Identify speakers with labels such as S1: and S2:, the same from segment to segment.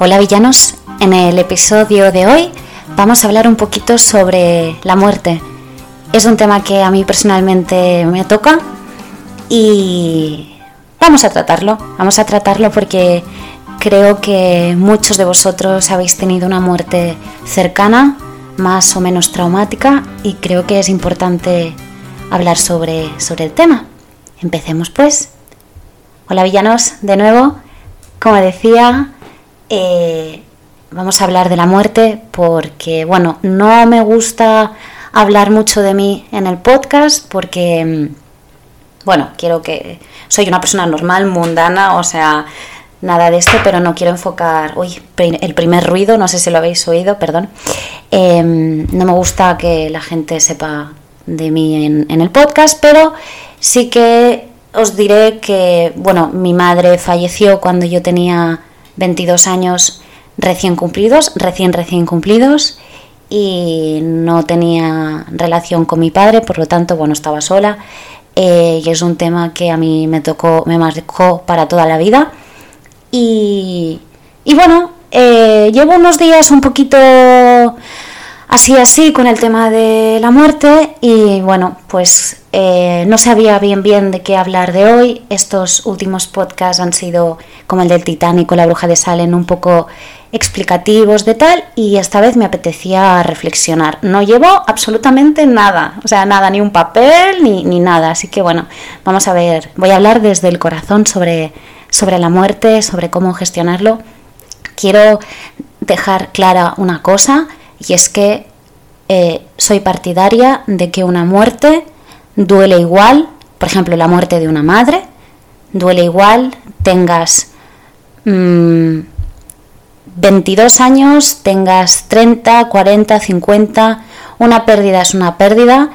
S1: Hola villanos, en el episodio de hoy vamos a hablar un poquito sobre la muerte. Es un tema que a mí personalmente me toca y vamos a tratarlo, vamos a tratarlo porque creo que muchos de vosotros habéis tenido una muerte cercana, más o menos traumática y creo que es importante hablar sobre, sobre el tema. Empecemos pues. Hola villanos, de nuevo, como decía, eh, vamos a hablar de la muerte porque, bueno, no me gusta hablar mucho de mí en el podcast porque, mm, bueno, quiero que... Soy una persona normal, mundana, o sea, nada de esto, pero no quiero enfocar... Uy, el primer ruido, no sé si lo habéis oído, perdón. Em, no me gusta que la gente sepa de mí en, en el podcast, pero sí que os diré que, bueno, mi madre falleció cuando yo tenía 22 años recién cumplidos, recién recién cumplidos y no tenía relación con mi padre, por lo tanto, bueno, estaba sola eh, y es un tema que a mí me tocó, me marcó para toda la vida. Y, y bueno, eh, llevo unos días un poquito así así con el tema de la muerte y bueno, pues eh, no sabía bien bien de qué hablar de hoy. Estos últimos podcasts han sido como el del Titanic o la bruja de Salem, un poco explicativos de tal y esta vez me apetecía reflexionar. No llevo absolutamente nada, o sea, nada, ni un papel ni, ni nada. Así que bueno, vamos a ver, voy a hablar desde el corazón sobre, sobre la muerte, sobre cómo gestionarlo. Quiero dejar clara una cosa y es que eh, soy partidaria de que una muerte duele igual, por ejemplo, la muerte de una madre, duele igual, tengas 22 mm, años, tengas 30, 40, 50, una pérdida es una pérdida,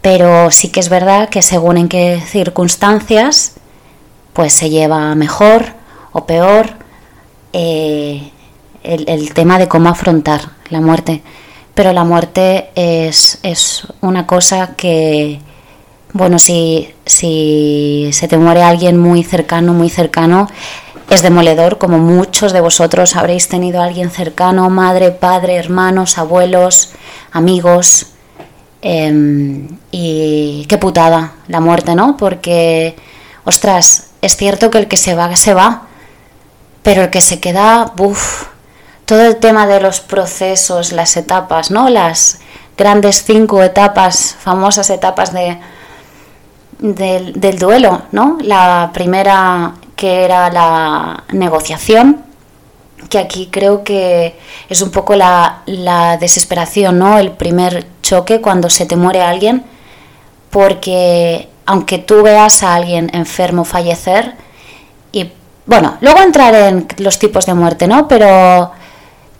S1: pero sí que es verdad que según en qué circunstancias, pues se lleva mejor o peor eh, el tema de cómo afrontar la muerte. Pero la muerte es, es una cosa que, bueno, si, si se te muere alguien muy cercano, muy cercano, es demoledor, como muchos de vosotros habréis tenido a alguien cercano, madre, padre, hermanos, abuelos, amigos. Em, y qué putada la muerte, ¿no? Porque, ostras, es cierto que el que se va, se va, pero el que se queda, uff, todo el tema de los procesos, las etapas, ¿no? Las grandes cinco etapas, famosas etapas de, del, duelo, ¿no? La primera que era la negociación, que aquí creo que es un poco la, desesperación, ¿no? El primer choque cuando se te muere alguien, porque aunque tú veas a alguien enfermo fallecer, y bueno, luego entrar en los tipos de muerte, ¿no? Pero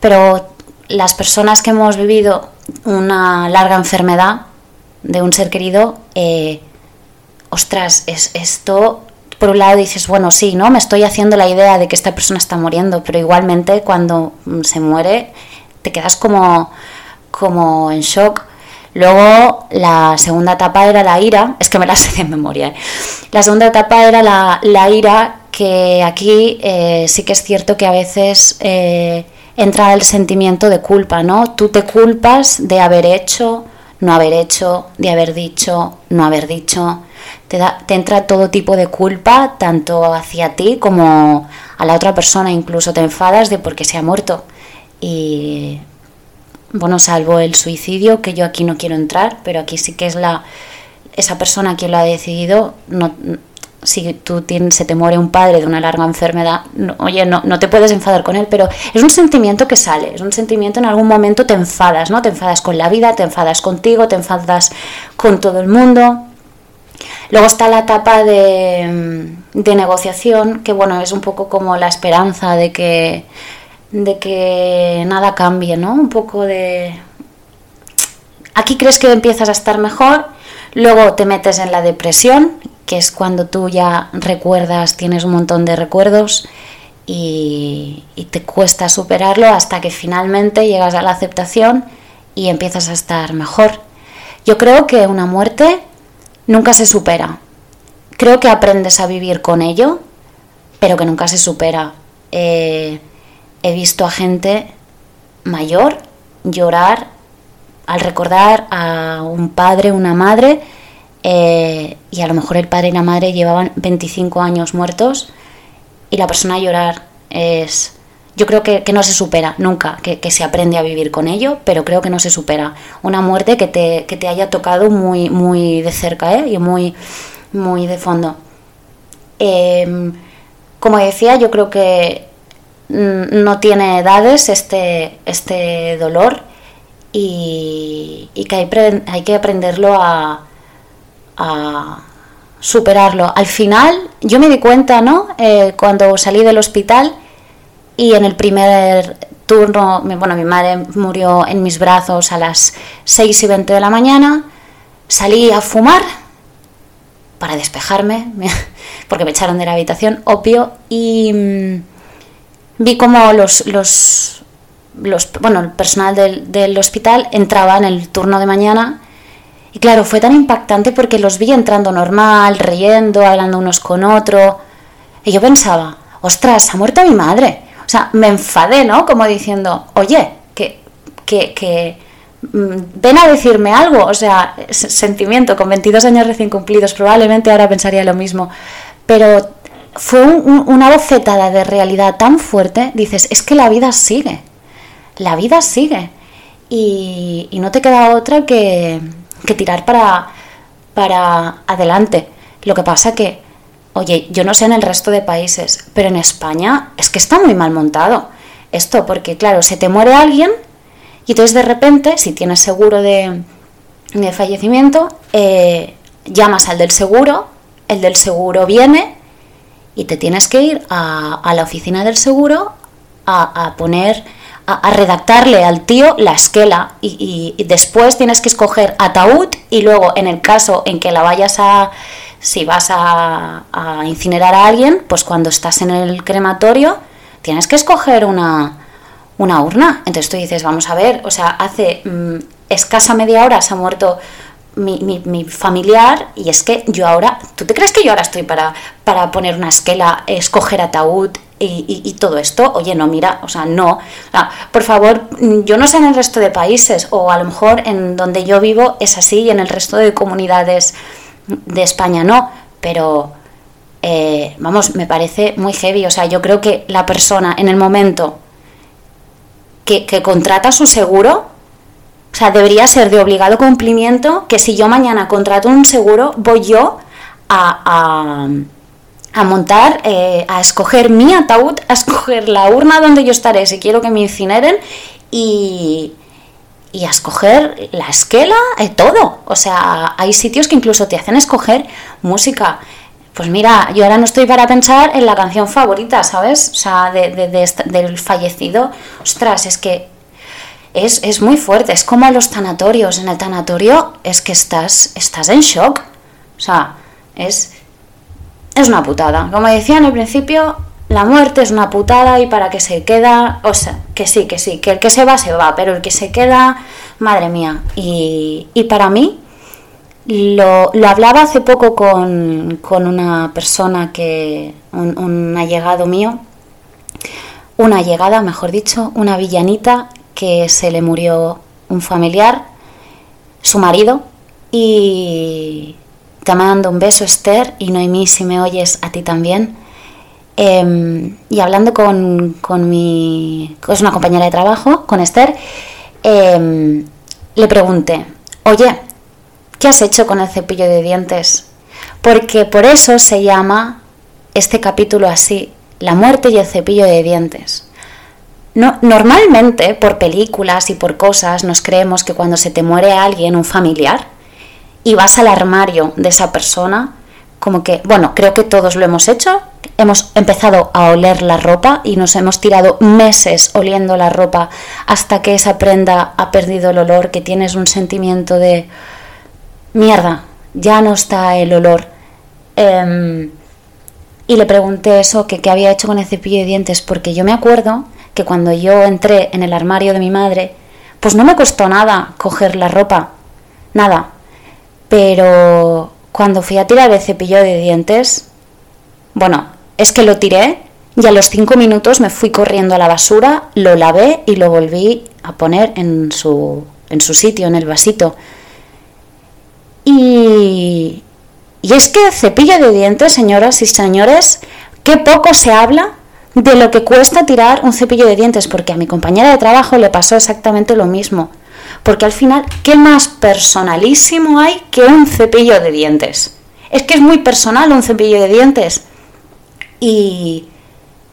S1: pero las personas que hemos vivido una larga enfermedad de un ser querido, eh, ostras, es, esto, por un lado dices, bueno, sí, ¿no? Me estoy haciendo la idea de que esta persona está muriendo, pero igualmente cuando se muere te quedas como, como en shock. Luego la segunda etapa era la ira, es que me la sé de memoria. ¿eh? La segunda etapa era la, la ira, que aquí eh, sí que es cierto que a veces entra el sentimiento de culpa, ¿no? Tú te culpas de haber hecho, no haber hecho, de haber dicho, no haber dicho. Te, da, te entra todo tipo de culpa, tanto hacia ti como a la otra persona, incluso te enfadas de por qué se ha muerto. Y bueno, salvo el suicidio, que yo aquí no quiero entrar, pero aquí sí que es la esa persona quien lo ha decidido, no, si tú tienes, se te muere un padre de una larga enfermedad, oye, no, no te puedes enfadar con él, pero es un sentimiento que sale, es un sentimiento en algún momento te enfadas, ¿no? Te enfadas con la vida, te enfadas contigo, te enfadas con todo el mundo. Luego está la etapa de, de negociación, que bueno, es un poco como la esperanza de que, de que nada cambie, ¿no? Un poco de... Aquí crees que empiezas a estar mejor, luego te metes en la depresión, que es cuando tú ya recuerdas, tienes un montón de recuerdos y, te cuesta superarlo hasta que finalmente llegas a la aceptación y empiezas a estar mejor. Yo creo que una muerte nunca se supera. Creo que aprendes a vivir con ello, pero que nunca se supera. Eh, he visto a gente mayor llorar al recordar a un padre, una madre, eh, y a lo mejor el padre y la madre llevaban 25 años muertos, y la persona llorar es... Yo creo que, no se supera nunca, que, se aprende a vivir con ello, pero creo que no se supera. Una muerte que te, que te haya tocado muy, muy de cerca ¿eh? y muy, muy de fondo. Em, como decía, yo creo que mm, no tiene edades este, este dolor y, que hay, hay, que aprenderlo a, superarlo. Al final, yo me di cuenta, ¿no? Eh, cuando salí del hospital y en el primer turno, bueno, mi madre murió en mis brazos a las 6 y 20 de la mañana, salí a fumar para despejarme, porque me echaron de la habitación, obvio, y mm, vi como los, los, los, bueno, el personal del, del hospital entraba en el turno de mañana y claro, fue tan impactante porque los vi entrando normal, riendo, hablando unos con otros. Y yo pensaba, ostras, ha muerto mi madre. O sea, me enfadé, ¿no? Como diciendo, oye, que, que, que Mm, ven a decirme algo, o sea, sentimiento, con 22 años recién cumplidos, probablemente ahora pensaría lo mismo, pero fue una bofetada de realidad tan fuerte, dices, es que la vida sigue, la vida sigue, y, no te queda otra que, que tirar para, para adelante. Lo que pasa que, oye, yo no sé en el resto de países, pero en España es que está muy mal montado esto, porque claro, se te muere alguien, y entonces de repente, si tienes seguro de, fallecimiento, eh, llamas al del seguro, el del seguro viene y te tienes que ir a, la oficina del seguro a, poner, a, redactarle al tío la esquela y, después tienes que escoger ataúd y luego en el caso en que la vayas a, si vas a, incinerar a alguien, pues cuando estás en el crematorio tienes que escoger una, una urna. Entonces tú dices, vamos a ver, o sea, hace mm, escasa media hora se ha muerto mi, familiar y es que yo ahora, ¿tú te crees que yo ahora estoy para, para poner una esquela, escoger ataúd y, todo esto? Oye, no, mira, o sea, no. por favor, yo no sé en el resto de países o a lo mejor en donde yo vivo es así y en el resto de comunidades de España no, pero... Eh, vamos, me parece muy heavy. O sea, yo creo que la persona en el momento que, contrata su seguro, o sea, debería ser de obligado cumplimiento que si yo mañana contrato un seguro, voy yo a, a, montar, eh, a escoger mi ataúd, a escoger la urna donde yo estaré si quiero que me incineren y, y a escoger la esquela, eh, todo. O sea, hay sitios que incluso te hacen escoger música. Pues mira, yo ahora no estoy para pensar en la canción favorita, ¿sabes? O sea, del fallecido. Ostras, es que es, muy fuerte. Es como los tanatorios. En el tanatorio es que estás, estás en shock. O sea, es, es una putada. Como decía en el principio, la muerte es una putada y para que se queda, o sea, que sí, que sí, que el que se va, se va, pero el que se queda, madre mía. Y, y para mí, lo, lo, hablaba hace poco con, una persona que, un, allegado mío, una llegada, mejor dicho, una villanita que se le murió un familiar, su marido, y te mando un beso Esther y Noemí si me oyes a ti también. Em, y hablando con, con mi, es una compañera de trabajo, con Esther, em, le pregunté, oye, ¿Qué has hecho con el cepillo de dientes? Porque por eso se llama este capítulo así, la muerte y el cepillo de dientes. No, normalmente, por películas y por cosas, nos creemos que cuando se te muere alguien, un familiar, y vas al armario de esa persona, como que, bueno, creo que todos lo hemos hecho, hemos empezado a oler la ropa y nos hemos tirado meses oliendo la ropa hasta que esa prenda ha perdido el olor, que tienes un sentimiento de, mierda, ya no está el olor. Em, y le pregunté eso, que qué había hecho con el cepillo de dientes, porque yo me acuerdo que cuando yo entré en el armario de mi madre, pues no me costó nada coger la ropa, nada. Pero cuando fui a tirar el cepillo de dientes, bueno, es que lo tiré y a los cinco minutos me fui corriendo a la basura, lo lavé y lo volví a poner en su, en su sitio, en el vasito. Y, y es que cepillo de dientes, señoras y señores, qué poco se habla de lo que cuesta tirar un cepillo de dientes, porque a mi compañera de trabajo le pasó exactamente lo mismo. Porque al final, ¿qué más personalísimo hay que un cepillo de dientes? Es que es muy personal un cepillo de dientes. Y,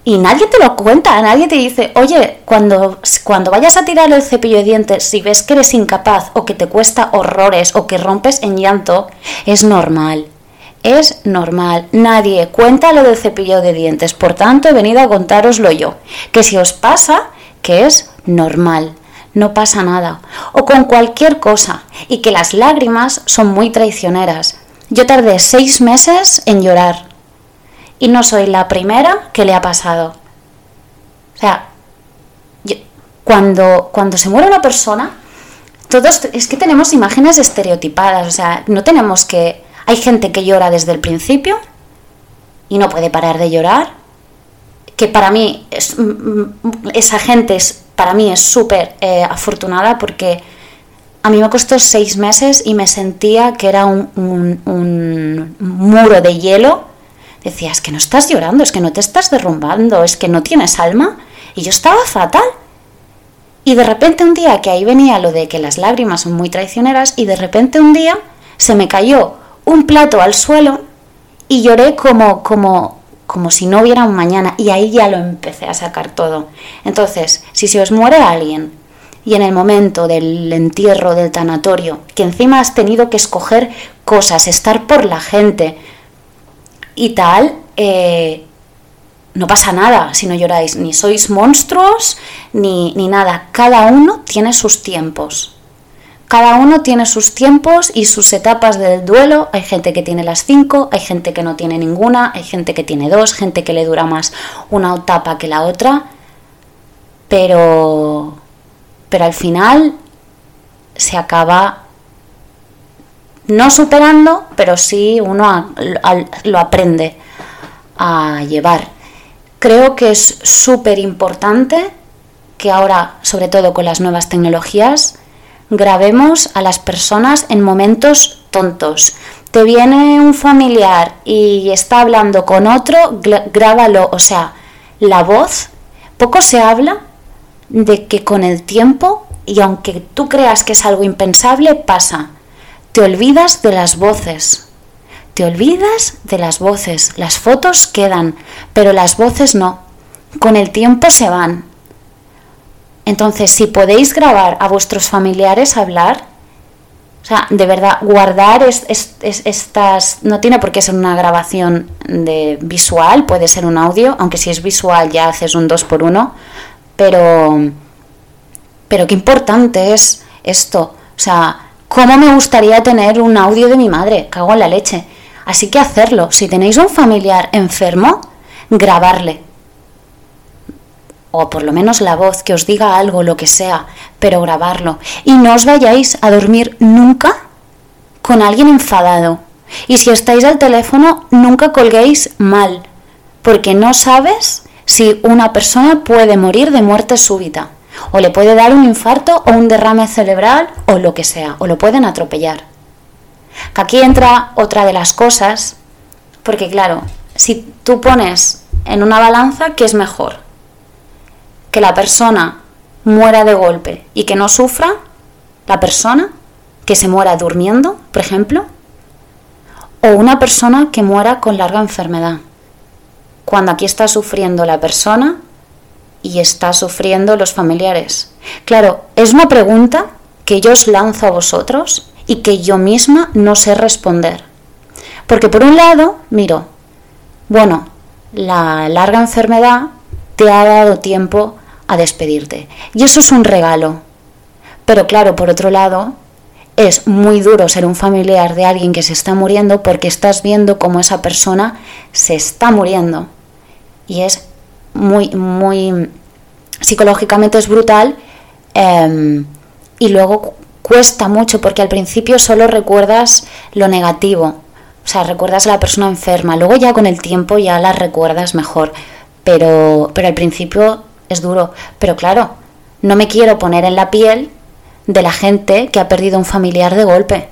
S1: y nadie te lo cuenta, nadie te dice, oye, cuando, cuando vayas a tirar el cepillo de dientes, si ves que eres incapaz o que te cuesta horrores o que rompes en llanto, es normal. Es normal, nadie cuenta lo del cepillo de dientes, por tanto he venido a contároslo yo, que si os pasa, que es normal, no pasa nada, o con cualquier cosa, y que las lágrimas son muy traicioneras. Yo tardé seis meses en llorar, y no soy la primera que le ha pasado. O sea, cuando, cuando se muere una persona, todos es que tenemos imágenes estereotipadas, o sea, no tenemos que... Hay gente que llora desde el principio y no puede parar de llorar, que para mí es, mm, mm, esa gente es, para mí es súper eh, afortunada porque a mí me costó seis meses y me sentía que era un, un muro de hielo decía, es que no estás llorando, es que no te estás derrumbando, es que no tienes alma. Y yo estaba fatal. Y de repente un día, que ahí venía lo de que las lágrimas son muy traicioneras, y de repente un día se me cayó un plato al suelo y lloré como, como, como si no hubiera un mañana. Y ahí ya lo empecé a sacar todo. Entonces, si se os muere alguien y en el momento del entierro, del tanatorio, que encima has tenido que escoger cosas, estar por la gente, y tal, eh, no pasa nada si no lloráis, ni sois monstruos, ni, ni nada. Cada uno tiene sus tiempos. Cada uno tiene sus tiempos y sus etapas del duelo. Hay gente que tiene las cinco, hay gente que no tiene ninguna, hay gente que tiene dos, gente que le dura más una etapa que la otra. Pero, pero al final se acaba no superando, pero sí uno lo aprende a llevar. Creo que es súper importante que ahora, sobre todo con las nuevas tecnologías, grabemos a las personas en momentos tontos. Te viene un familiar y está hablando con otro, grábalo. O sea, la voz, poco se habla de que con el tiempo, y aunque tú creas que es algo impensable, pasa. Te olvidas de las voces. Te olvidas de las voces. Las fotos quedan, pero las voces no. Con el tiempo se van. Entonces, si podéis grabar a vuestros familiares hablar, o sea, de verdad, guardar estas... No tiene por qué ser una grabación de visual, puede ser un audio, aunque si es visual ya haces un 2 por 1 pero... Pero qué importante es esto. O sea, ¿Cómo me gustaría tener un audio de mi madre? Cago en la leche. Así que hacerlo. Si tenéis un familiar enfermo, grabarle. O por lo menos la voz, que os diga algo, lo que sea, pero grabarlo. Y no os vayáis a dormir nunca con alguien enfadado. Y si estáis al teléfono, nunca colguéis mal, porque no sabes si una persona puede morir de muerte súbita o le puede dar un infarto o un derrame cerebral o lo que sea, o lo pueden atropellar. Aquí entra otra de las cosas, porque claro, si tú pones en una balanza, ¿qué es mejor? Que la persona muera de golpe y que no sufra, la persona que se muera durmiendo, por ejemplo, o una persona que muera con larga enfermedad. Cuando aquí está sufriendo la persona y está sufriendo los familiares? Claro, es una pregunta que yo os lanzo a vosotros y que yo misma no sé responder. Porque por un lado, miro, bueno, la larga enfermedad te ha dado tiempo a despedirte. Y eso es un regalo. Pero claro, por otro lado, es muy duro ser un familiar de alguien que se está muriendo porque estás viendo cómo esa persona se está muriendo. Y es muy, muy psicológicamente es brutal em, y luego cuesta mucho porque al principio solo recuerdas lo negativo, o sea, recuerdas a la persona enferma, luego ya con el tiempo ya la recuerdas mejor, pero, pero al principio es duro. Pero claro, no me quiero poner en la piel de la gente que ha perdido un familiar de golpe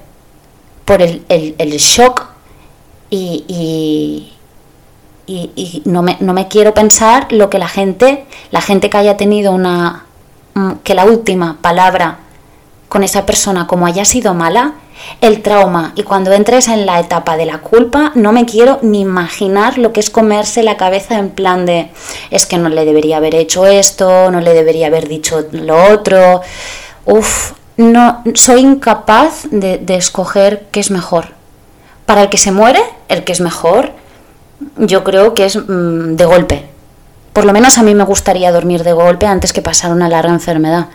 S1: por el, el, shock y, y, y, no, me, no me quiero pensar lo que la gente, la gente que haya tenido una, mm, que la última palabra con esa persona como haya sido mala, el trauma y cuando entres en la etapa de la culpa, no me quiero ni imaginar lo que es comerse la cabeza en plan de es que no le debería haber hecho esto, no le debería haber dicho lo otro. Uf, no, soy incapaz de, escoger qué es mejor. Para el que se muere, el que es mejor, yo creo que es mm, de golpe. Por lo menos a mí me gustaría dormir de golpe antes que pasar una larga enfermedad.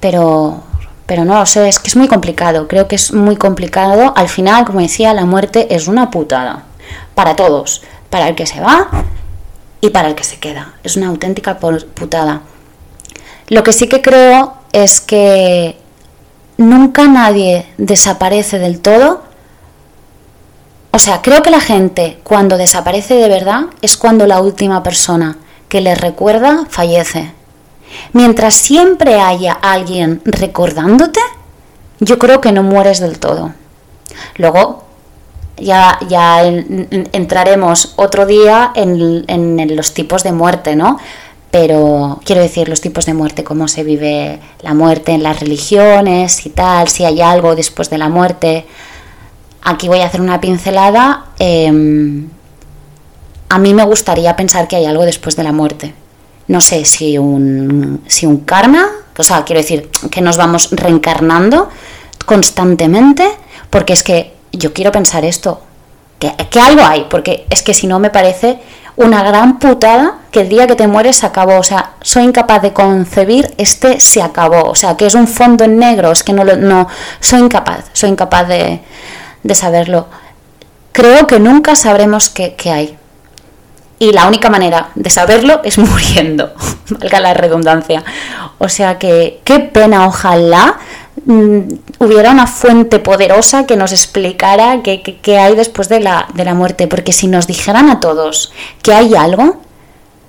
S1: Pero pero no lo sé, es que es muy complicado, creo que es muy complicado. Al final, como decía, la muerte es una putada. Para todos, para el que se va y para el que se queda. Es una auténtica putada. Lo que sí que creo es que nunca nadie desaparece del todo. O sea, creo que la gente cuando desaparece de verdad es cuando la última persona que le recuerda fallece. Mientras siempre haya alguien recordándote, yo creo que no mueres del todo. Luego, ya, ya entraremos otro día en, los tipos de muerte, ¿no? Pero quiero decir, los tipos de muerte, cómo se vive la muerte en las religiones y tal, si hay algo después de la muerte. Aquí voy a hacer una pincelada. Em, a mí me gustaría pensar que hay algo después de la muerte no sé si un, si un karma, o sea, quiero decir que nos vamos reencarnando constantemente, porque es que yo quiero pensar esto, que, que algo hay, porque es que si no me parece una gran putada que el día que te mueres se acabó, o sea, soy incapaz de concebir este se acabó, o sea, que es un fondo en negro, es que no lo, no, soy incapaz, soy incapaz de, de saberlo. Creo que nunca sabremos qué, qué hay, y la única manera de saberlo es muriendo, valga la redundancia. O sea que qué pena, ojalá mm, hubiera una fuente poderosa que nos explicara qué, hay después de la, de la muerte, porque si nos dijeran a todos que hay algo,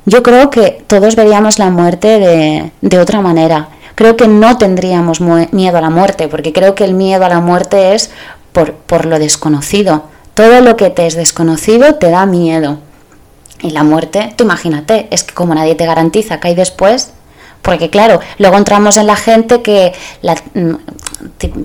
S1: yo creo que todos veríamos la muerte de, de otra manera. Creo que no tendríamos miedo a la muerte, porque creo que el miedo a la muerte es por, por lo desconocido. Todo lo que te es desconocido te da miedo. Y la muerte, tú imagínate, es que como nadie te garantiza que hay después, porque claro, luego entramos en la gente que, la mm,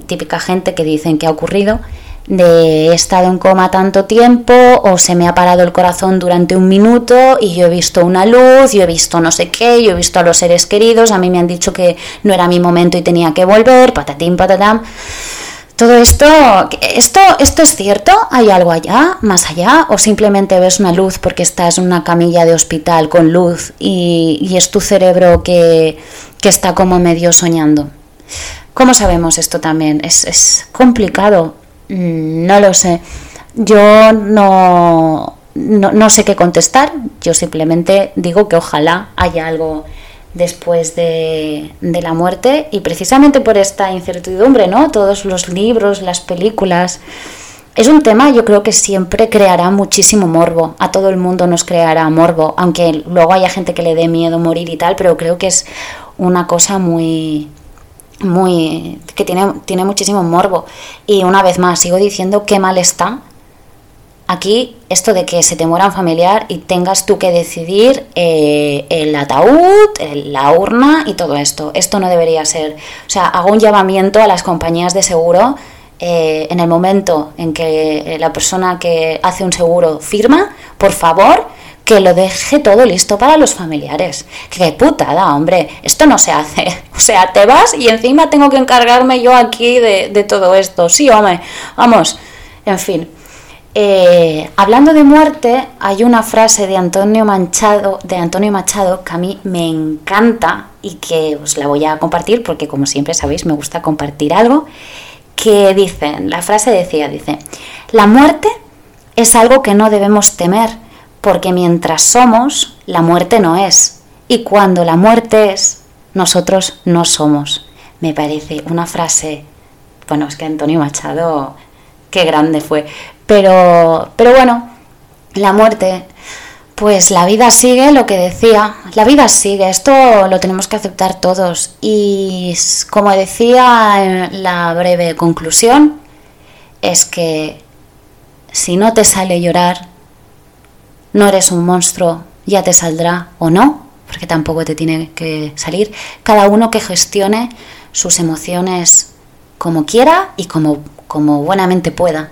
S1: típica gente que dicen que ha ocurrido, de he estado en coma tanto tiempo o se me ha parado el corazón durante un minuto y yo he visto una luz, yo he visto no sé qué, yo he visto a los seres queridos, a mí me han dicho que no era mi momento y tenía que volver, patatín, patatam. Todo esto, esto, ¿esto es cierto? ¿Hay algo allá, más allá? ¿O simplemente ves una luz porque estás en una camilla de hospital con luz y, es tu cerebro que, está como medio soñando? ¿Cómo sabemos esto también? Es, complicado, mm, no lo sé. Yo no, no sé qué contestar, yo simplemente digo que ojalá haya algo después de, la muerte y precisamente por esta incertidumbre, ¿no? Todos los libros, las películas. Es un tema, yo creo que siempre creará muchísimo morbo. A todo el mundo nos creará morbo, aunque luego haya gente que le dé miedo morir y tal, pero creo que es una cosa muy muy que tiene, tiene muchísimo morbo. Y una vez más, sigo diciendo qué mal está Aquí, esto de que se te muera familiar y tengas tú que decidir eh, el ataúd, la urna y todo esto. Esto no debería ser. O sea, hago un llamamiento a las compañías de seguro eh, en el momento en que la persona que hace un seguro firma, por favor, que lo deje todo listo para los familiares. Qué putada, hombre, esto no se hace. O sea, te vas y encima tengo que encargarme yo aquí de, de todo esto. Sí, hombre, vamos, en fin. Eh, hablando de muerte, hay una frase de Antonio, Manchado, de Antonio Machado que a mí me encanta y que os la voy a compartir porque como siempre sabéis me gusta compartir algo que dice, la frase decía, dice, la muerte es algo que no debemos temer porque mientras somos, la muerte no es y cuando la muerte es, nosotros no somos. Me parece una frase, bueno, es que Antonio Machado, qué grande fue. Pero, pero bueno, la muerte, Pues la vida sigue, lo que decía, la vida sigue, esto lo tenemos que aceptar todos. Y como decía en la breve conclusión, es que si no te sale llorar, no eres un monstruo, ya te saldrá o no, porque tampoco te tiene que salir. Cada uno que gestione sus emociones como quiera y como, como buenamente pueda.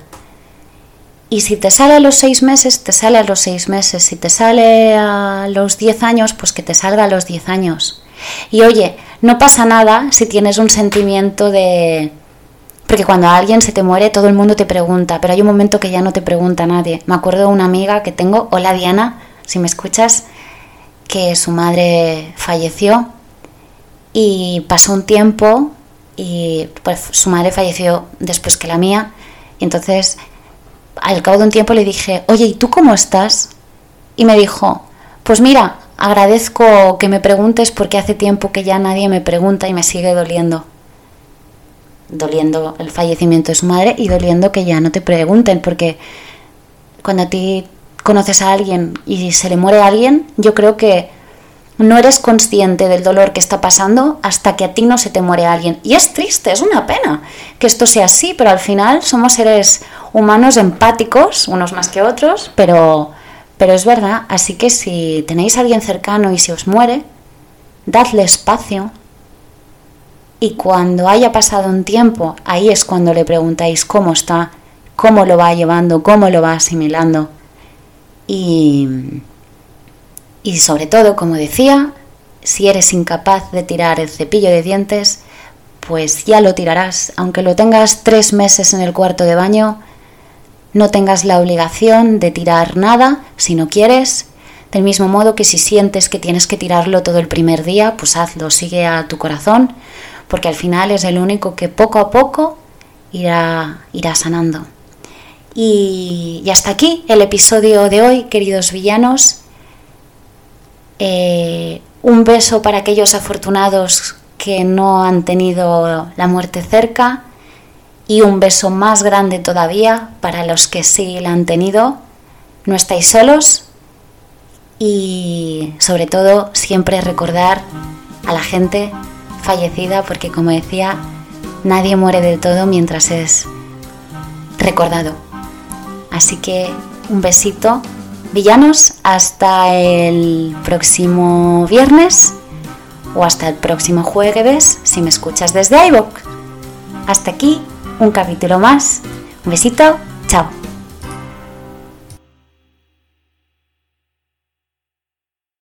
S1: Y si te sale a los seis meses, te sale a los seis meses. Si te sale a los diez años, pues que te salga a los diez años. Y oye, no pasa nada si tienes un sentimiento de... Porque cuando alguien se te muere, todo el mundo te pregunta, pero hay un momento que ya no te pregunta nadie. Me acuerdo de una amiga que tengo, hola Diana, si me escuchas, que su madre falleció y pasó un tiempo y pues su madre falleció después que la mía. Y entonces al cabo de un tiempo le dije, oye, ¿y tú cómo estás? Y me dijo, pues mira, agradezco que me preguntes porque hace tiempo que ya nadie me pregunta y me sigue doliendo. Doliendo el fallecimiento de su madre y doliendo que ya no te pregunten porque cuando a ti conoces a alguien y se le muere a alguien, yo creo que no eres consciente del dolor que está pasando hasta que a ti no se te muere alguien. Y es triste, es una pena que esto sea así, pero al final somos seres humanos empáticos, unos más que otros, pero, pero es verdad. Así que si tenéis a alguien cercano y se os muere, dadle espacio. Y cuando haya pasado un tiempo, ahí es cuando le preguntáis cómo está, cómo lo va llevando, cómo lo va asimilando. Y y sobre todo, como decía, si eres incapaz de tirar el cepillo de dientes, pues ya lo tirarás. Aunque lo tengas tres meses en el cuarto de baño, no tengas la obligación de tirar nada si no quieres. Del mismo modo que si sientes que tienes que tirarlo todo el primer día, pues hazlo, sigue a tu corazón, porque al final es el único que poco a poco irá, irá sanando. Y, y hasta aquí el episodio de hoy, queridos villanos. Eh, un beso para aquellos afortunados que no han tenido la muerte cerca y un beso más grande todavía para los que sí la han tenido. No estáis solos y sobre todo siempre recordar a la gente fallecida porque como decía, nadie muere de todo mientras es recordado. Así que un besito Villanos, hasta el próximo viernes o hasta el próximo jueves si me escuchas desde iVoox. Hasta aquí un capítulo más. Un besito, chao.